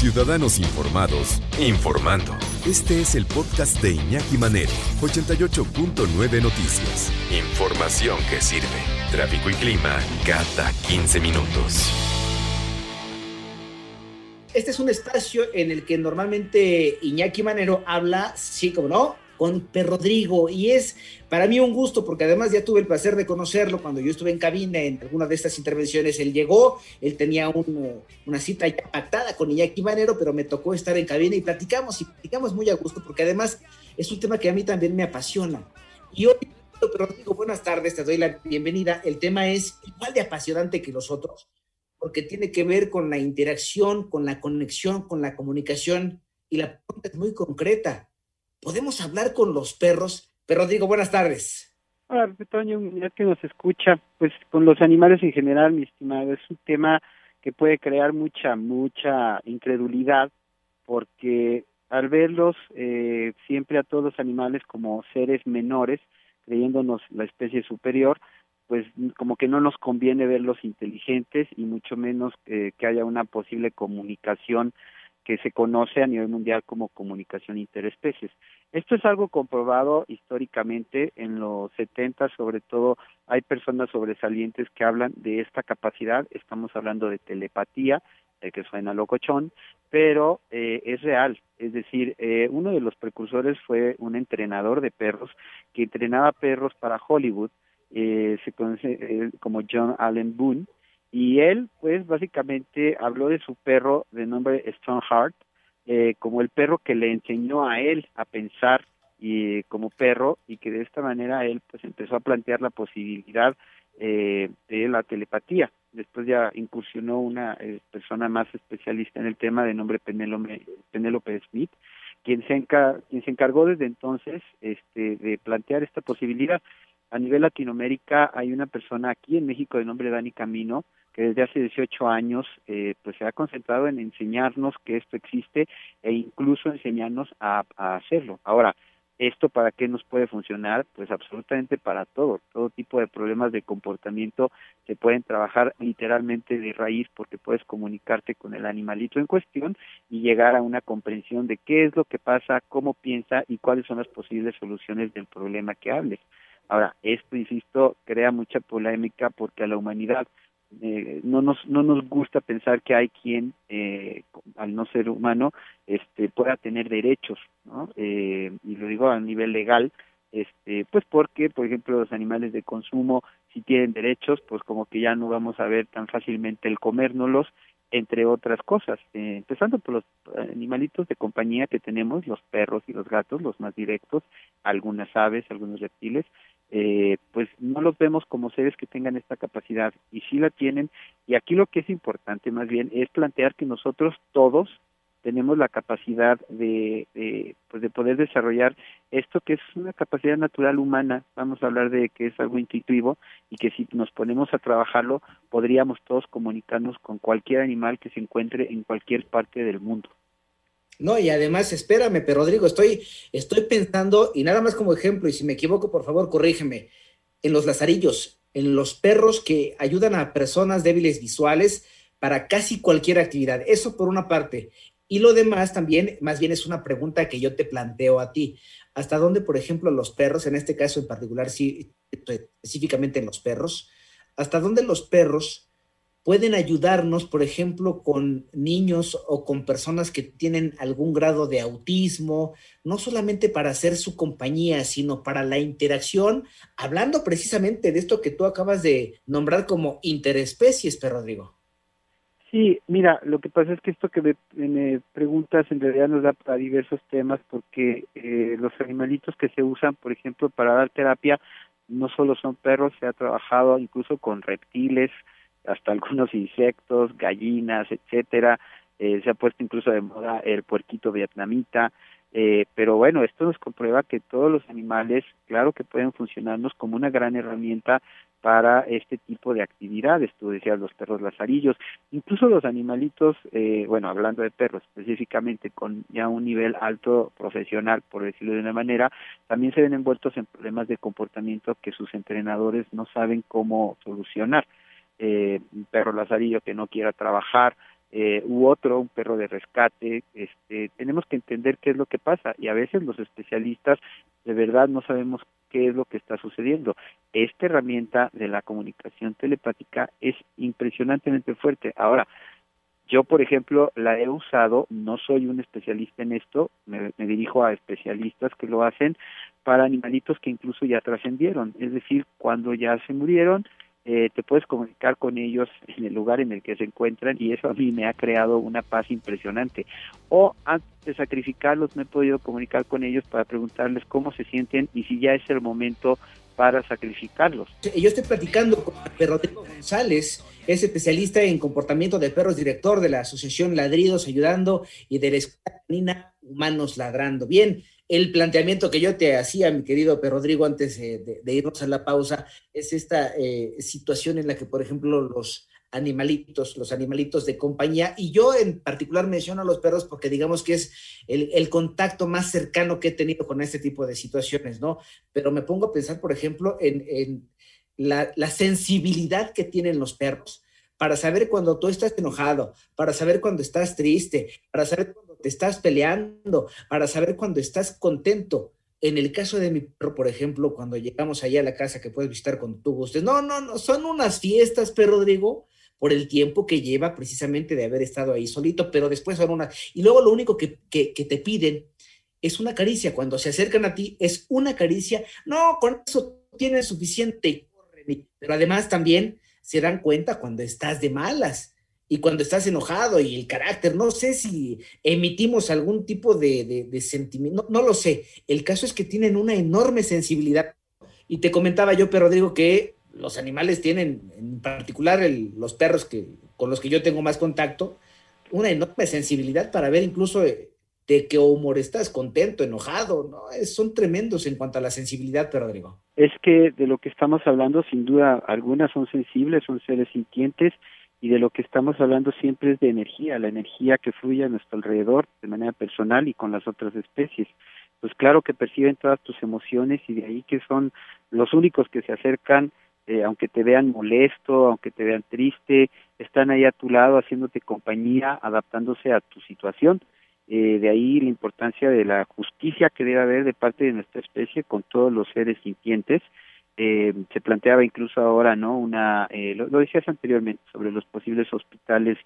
Ciudadanos informados, informando. Este es el podcast de Iñaki Manero, 88.9 Noticias. Información que sirve. Tráfico y clima cada 15 minutos. Este es un espacio en el que normalmente Iñaki Manero habla, sí como no, con Rodrigo y es para mí un gusto porque además ya tuve el placer de conocerlo cuando yo estuve en cabina en alguna de estas intervenciones. Él llegó, él tenía una cita ya pactada con Iñaki Manero, pero me tocó estar en cabina y platicamos y platicamos muy a gusto porque además es un tema que a mí también me apasiona. Y hoy, Per Rodrigo, buenas tardes, te doy la bienvenida. El tema es igual de apasionante que los otros porque tiene que ver con la interacción, con la conexión, con la comunicación y la pregunta es muy concreta podemos hablar con los perros. Pero digo, buenas tardes. Hola, Toño, ya que nos escucha, pues con los animales en general, mi estimado, es un tema que puede crear mucha, mucha incredulidad, porque al verlos eh, siempre a todos los animales como seres menores, creyéndonos la especie superior, pues como que no nos conviene verlos inteligentes y mucho menos eh, que haya una posible comunicación que se conoce a nivel mundial como comunicación interespecies. Esto es algo comprobado históricamente en los 70, sobre todo hay personas sobresalientes que hablan de esta capacidad, estamos hablando de telepatía, el que suena locochón, pero eh, es real, es decir, eh, uno de los precursores fue un entrenador de perros que entrenaba perros para Hollywood, eh, se conoce como John Allen Boone, y él, pues, básicamente habló de su perro de nombre Stoneheart, eh, como el perro que le enseñó a él a pensar y como perro y que de esta manera él pues empezó a plantear la posibilidad eh, de la telepatía. Después ya incursionó una eh, persona más especialista en el tema de nombre Penélope, Penélope Smith, quien se, quien se encargó desde entonces este, de plantear esta posibilidad. A nivel Latinoamérica hay una persona aquí en México de nombre Dani Camino, que desde hace 18 años eh, pues se ha concentrado en enseñarnos que esto existe e incluso enseñarnos a, hacerlo. Ahora, ¿esto para qué nos puede funcionar? Pues absolutamente para todo. Todo tipo de problemas de comportamiento se pueden trabajar literalmente de raíz porque puedes comunicarte con el animalito en cuestión y llegar a una comprensión de qué es lo que pasa, cómo piensa y cuáles son las posibles soluciones del problema que hables. Ahora, esto, insisto, crea mucha polémica porque a la humanidad eh, no nos no nos gusta pensar que hay quien eh, al no ser humano este pueda tener derechos ¿no? Eh, y lo digo a nivel legal este pues porque por ejemplo los animales de consumo si tienen derechos pues como que ya no vamos a ver tan fácilmente el comérnoslos entre otras cosas empezando por los animalitos de compañía que tenemos los perros y los gatos los más directos algunas aves algunos reptiles eh, pues no los vemos como seres que tengan esta capacidad y sí la tienen y aquí lo que es importante más bien es plantear que nosotros todos tenemos la capacidad de, de, pues de poder desarrollar esto que es una capacidad natural humana, vamos a hablar de que es algo intuitivo y que si nos ponemos a trabajarlo podríamos todos comunicarnos con cualquier animal que se encuentre en cualquier parte del mundo. No, y además, espérame, pero Rodrigo, estoy, estoy pensando, y nada más como ejemplo, y si me equivoco, por favor, corrígeme, en los lazarillos, en los perros que ayudan a personas débiles visuales para casi cualquier actividad. Eso por una parte. Y lo demás también, más bien es una pregunta que yo te planteo a ti. ¿Hasta dónde, por ejemplo, los perros, en este caso en particular, sí, específicamente en los perros, hasta dónde los perros pueden ayudarnos, por ejemplo, con niños o con personas que tienen algún grado de autismo, no solamente para hacer su compañía, sino para la interacción, hablando precisamente de esto que tú acabas de nombrar como interespecies, pero Rodrigo. Sí, mira, lo que pasa es que esto que me, preguntas en realidad nos da para diversos temas porque eh, los animalitos que se usan, por ejemplo, para dar terapia, no solo son perros, se ha trabajado incluso con reptiles, hasta algunos insectos, gallinas, etcétera. Eh, se ha puesto incluso de moda el puerquito vietnamita, eh, pero bueno, esto nos comprueba que todos los animales, claro que pueden funcionarnos como una gran herramienta para este tipo de actividades. Tú decías los perros lazarillos, incluso los animalitos, eh, bueno, hablando de perros específicamente con ya un nivel alto profesional, por decirlo de una manera, también se ven envueltos en problemas de comportamiento que sus entrenadores no saben cómo solucionar. Eh, un perro lazarillo que no quiera trabajar, eh, u otro, un perro de rescate, este, tenemos que entender qué es lo que pasa y a veces los especialistas de verdad no sabemos qué es lo que está sucediendo. Esta herramienta de la comunicación telepática es impresionantemente fuerte. Ahora, yo, por ejemplo, la he usado, no soy un especialista en esto, me, me, dirijo a especialistas que lo hacen para animalitos que incluso ya trascendieron, es decir, cuando ya se murieron, eh, te puedes comunicar con ellos en el lugar en el que se encuentran y eso a mí me ha creado una paz impresionante. O antes de sacrificarlos me he podido comunicar con ellos para preguntarles cómo se sienten y si ya es el momento para sacrificarlos. Yo estoy platicando con Rodrigo González, es especialista en comportamiento de perros, director de la Asociación Ladridos Ayudando y de la Escuela Humanos Ladrando. Bien, el planteamiento que yo te hacía, mi querido Rodrigo, antes de, irnos a la pausa, es esta eh, situación en la que, por ejemplo, los animalitos, los animalitos de compañía, y yo en particular menciono a los perros porque digamos que es el, contacto más cercano que he tenido con este tipo de situaciones, ¿no? Pero me pongo a pensar, por ejemplo, en, la, sensibilidad que tienen los perros para saber cuando tú estás enojado, para saber cuando estás triste, para saber cuando te estás peleando, para saber cuando estás contento. En el caso de mi perro, por ejemplo, cuando llegamos allá a la casa que puedes visitar cuando tú gustes, no, no, no, son unas fiestas, pero Rodrigo, por el tiempo que lleva precisamente de haber estado ahí solito, pero después son unas... Y luego lo único que, que, que te piden es una caricia. Cuando se acercan a ti, es una caricia. No, con eso tienes suficiente. Pero además también se dan cuenta cuando estás de malas y cuando estás enojado y el carácter. No sé si emitimos algún tipo de, sentimiento, no, lo sé. El caso es que tienen una enorme sensibilidad. Y te comentaba yo, pero Rodrigo, que los animales tienen, en particular los perros que, con los que yo tengo más contacto, una enorme sensibilidad para ver incluso eh, de qué humor estás, contento, enojado, ¿no? son tremendos en cuanto a la sensibilidad, pero Rodrigo. Es que de lo que estamos hablando, sin duda, algunas son sensibles, son seres sintientes, y de lo que estamos hablando siempre es de energía, la energía que fluye a nuestro alrededor de manera personal y con las otras especies. Pues claro que perciben todas tus emociones y de ahí que son los únicos que se acercan, eh, aunque te vean molesto, aunque te vean triste, están ahí a tu lado haciéndote compañía, adaptándose a tu situación. Eh, de ahí la importancia de la justicia que debe haber de parte de nuestra especie con todos los seres sintientes eh, se planteaba incluso ahora, ¿no? Una, eh, lo, decías anteriormente, sobre los posibles hospitales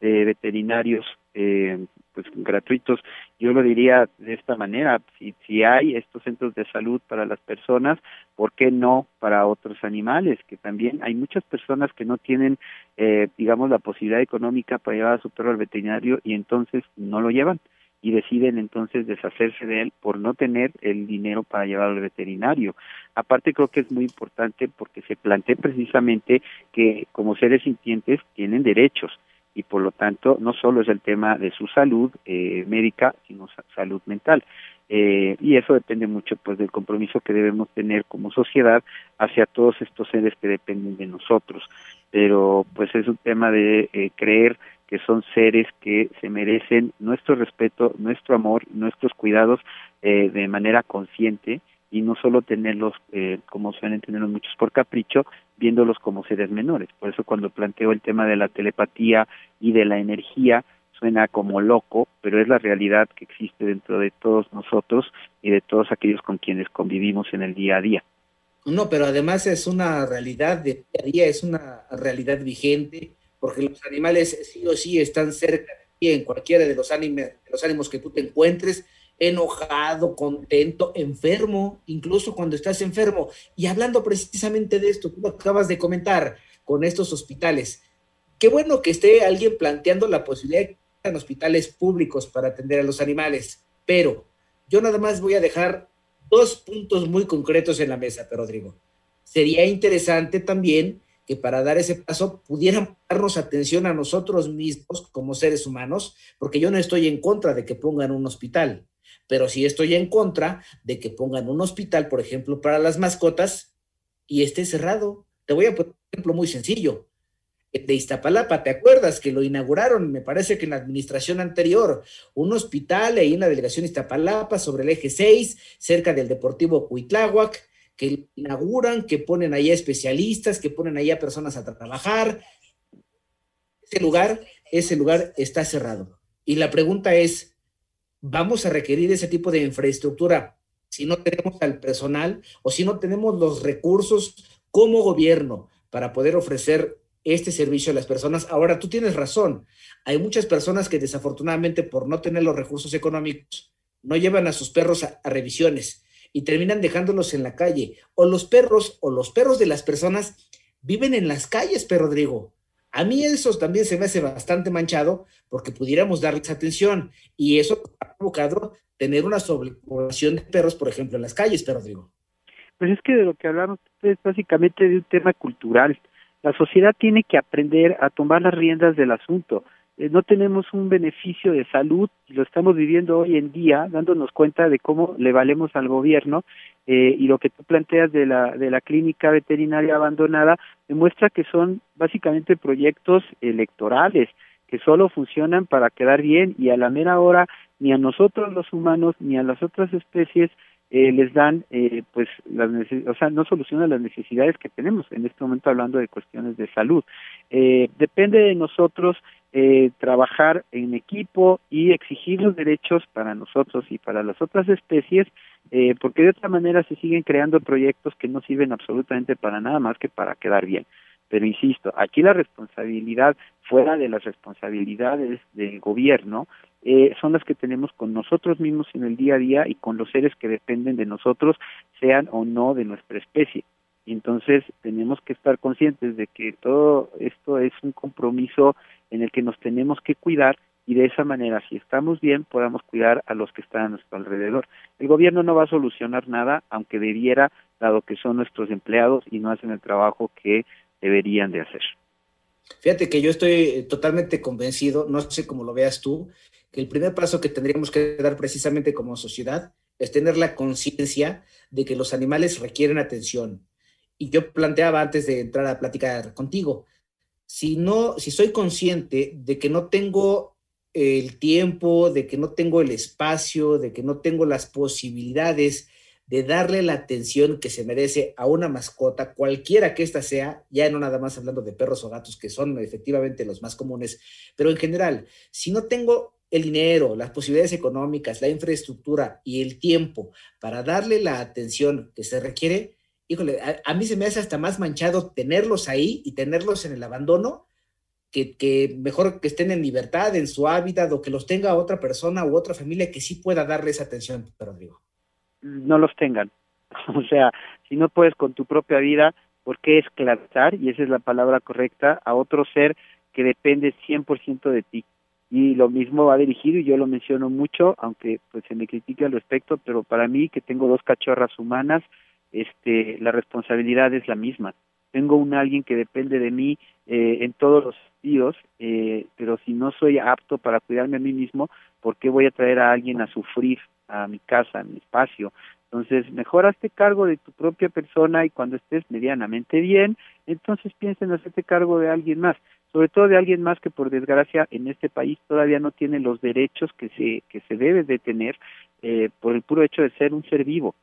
eh, veterinarios, eh, pues gratuitos. Yo lo diría de esta manera: si, si hay estos centros de salud para las personas, ¿por qué no para otros animales? Que también hay muchas personas que no tienen, eh, digamos, la posibilidad económica para llevar a su perro al veterinario y entonces no lo llevan y deciden entonces deshacerse de él por no tener el dinero para llevarlo al veterinario. Aparte creo que es muy importante porque se plantea precisamente que como seres sintientes tienen derechos y por lo tanto no solo es el tema de su salud eh, médica, sino salud mental. Eh, y eso depende mucho pues del compromiso que debemos tener como sociedad hacia todos estos seres que dependen de nosotros. Pero pues es un tema de eh, creer que son seres que se merecen nuestro respeto, nuestro amor, nuestros cuidados eh, de manera consciente y no solo tenerlos eh, como suelen tenerlos muchos por capricho, viéndolos como seres menores. Por eso cuando planteo el tema de la telepatía y de la energía, suena como loco, pero es la realidad que existe dentro de todos nosotros y de todos aquellos con quienes convivimos en el día a día. No, pero además es una realidad de día a día, es una realidad vigente porque los animales sí o sí están cerca de ti en cualquiera de los, los ánimos que tú te encuentres, enojado, contento, enfermo, incluso cuando estás enfermo. Y hablando precisamente de esto, tú lo acabas de comentar con estos hospitales. Qué bueno que esté alguien planteando la posibilidad de que hospitales públicos para atender a los animales, pero yo nada más voy a dejar dos puntos muy concretos en la mesa, Rodrigo. Sería interesante también que para dar ese paso pudieran darnos atención a nosotros mismos como seres humanos, porque yo no estoy en contra de que pongan un hospital, pero sí estoy en contra de que pongan un hospital, por ejemplo, para las mascotas y esté cerrado. Te voy a poner un ejemplo muy sencillo. De Iztapalapa, ¿te acuerdas que lo inauguraron? Me parece que en la administración anterior, un hospital ahí en la delegación Iztapalapa, sobre el eje 6, cerca del Deportivo Cuitláhuac, que inauguran, que ponen ahí a especialistas, que ponen ahí a personas a trabajar. Ese lugar, ese lugar está cerrado. Y la pregunta es, ¿vamos a requerir ese tipo de infraestructura si no tenemos al personal o si no tenemos los recursos como gobierno para poder ofrecer este servicio a las personas? Ahora, tú tienes razón. Hay muchas personas que desafortunadamente por no tener los recursos económicos no llevan a sus perros a, a revisiones y terminan dejándolos en la calle. O los perros o los perros de las personas viven en las calles, pero Rodrigo. A mí eso también se me hace bastante manchado porque pudiéramos darles atención y eso ha provocado tener una sobrepoblación de perros, por ejemplo, en las calles, pero Rodrigo. Pues es que de lo que hablamos es básicamente de un tema cultural. La sociedad tiene que aprender a tomar las riendas del asunto. Eh, no tenemos un beneficio de salud lo estamos viviendo hoy en día, dándonos cuenta de cómo le valemos al gobierno eh, y lo que tú planteas de la, de la clínica veterinaria abandonada demuestra que son básicamente proyectos electorales que solo funcionan para quedar bien y a la mera hora ni a nosotros los humanos ni a las otras especies eh, les dan, eh, pues, las o sea, no solucionan las necesidades que tenemos en este momento hablando de cuestiones de salud. Eh, depende de nosotros eh, trabajar en equipo y exigir los derechos para nosotros y para las otras especies, eh, porque de otra manera se siguen creando proyectos que no sirven absolutamente para nada más que para quedar bien. Pero insisto, aquí la responsabilidad, fuera de las responsabilidades del gobierno, eh, son las que tenemos con nosotros mismos en el día a día y con los seres que dependen de nosotros, sean o no de nuestra especie. Entonces tenemos que estar conscientes de que todo esto es un compromiso en el que nos tenemos que cuidar y de esa manera, si estamos bien, podamos cuidar a los que están a nuestro alrededor. El gobierno no va a solucionar nada, aunque debiera, dado que son nuestros empleados y no hacen el trabajo que deberían de hacer. Fíjate que yo estoy totalmente convencido, no sé cómo lo veas tú, que el primer paso que tendríamos que dar precisamente como sociedad es tener la conciencia de que los animales requieren atención. Y yo planteaba antes de entrar a platicar contigo, si no, si soy consciente de que no tengo el tiempo, de que no tengo el espacio, de que no tengo las posibilidades de darle la atención que se merece a una mascota, cualquiera que ésta sea, ya no nada más hablando de perros o gatos, que son efectivamente los más comunes, pero en general, si no tengo el dinero, las posibilidades económicas, la infraestructura y el tiempo para darle la atención que se requiere, híjole, a, mí se me hace hasta más manchado tenerlos ahí y tenerlos en el abandono que, que, mejor que estén en libertad, en su hábitat, o que los tenga otra persona u otra familia que sí pueda darle esa atención, Rodrigo. No los tengan. O sea, si no puedes con tu propia vida, ¿por qué esclavizar? Y esa es la palabra correcta, a otro ser que depende 100% de ti y lo mismo va dirigido y yo lo menciono mucho aunque pues se me critique al respecto pero para mí que tengo dos cachorras humanas este la responsabilidad es la misma. Tengo un alguien que depende de mí eh, en todos los sentidos eh, pero si no soy apto para cuidarme a mí mismo por qué voy a traer a alguien a sufrir a mi casa a mi espacio entonces, mejor hazte cargo de tu propia persona y cuando estés medianamente bien, entonces piensa en hacerte cargo de alguien más sobre todo de alguien más que por desgracia en este país todavía no tiene los derechos que se que se debe de tener eh, por el puro hecho de ser un ser vivo.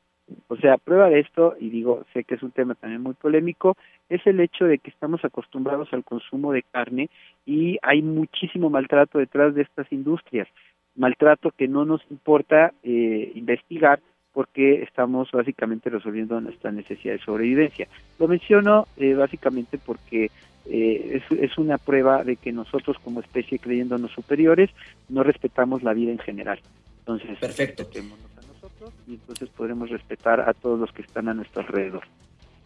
O sea, prueba de esto, y digo, sé que es un tema también muy polémico, es el hecho de que estamos acostumbrados al consumo de carne y hay muchísimo maltrato detrás de estas industrias, maltrato que no nos importa eh, investigar porque estamos básicamente resolviendo nuestra necesidad de sobrevivencia. Lo menciono eh, básicamente porque eh, es, es, una prueba de que nosotros como especie creyéndonos superiores no respetamos la vida en general. Entonces, perfecto. a nosotros y entonces podremos respetar a todos los que están a nuestro alrededor.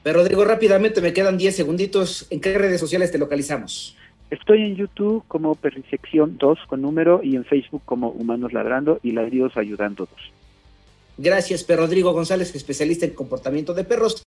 Pero Rodrigo, rápidamente me quedan 10 segunditos. ¿En qué redes sociales te localizamos? Estoy en YouTube como Perrisección 2 con número y en Facebook como Humanos Ladrando y Ladridos Ayudando 2. Gracias, Rodrigo González, especialista en comportamiento de perros.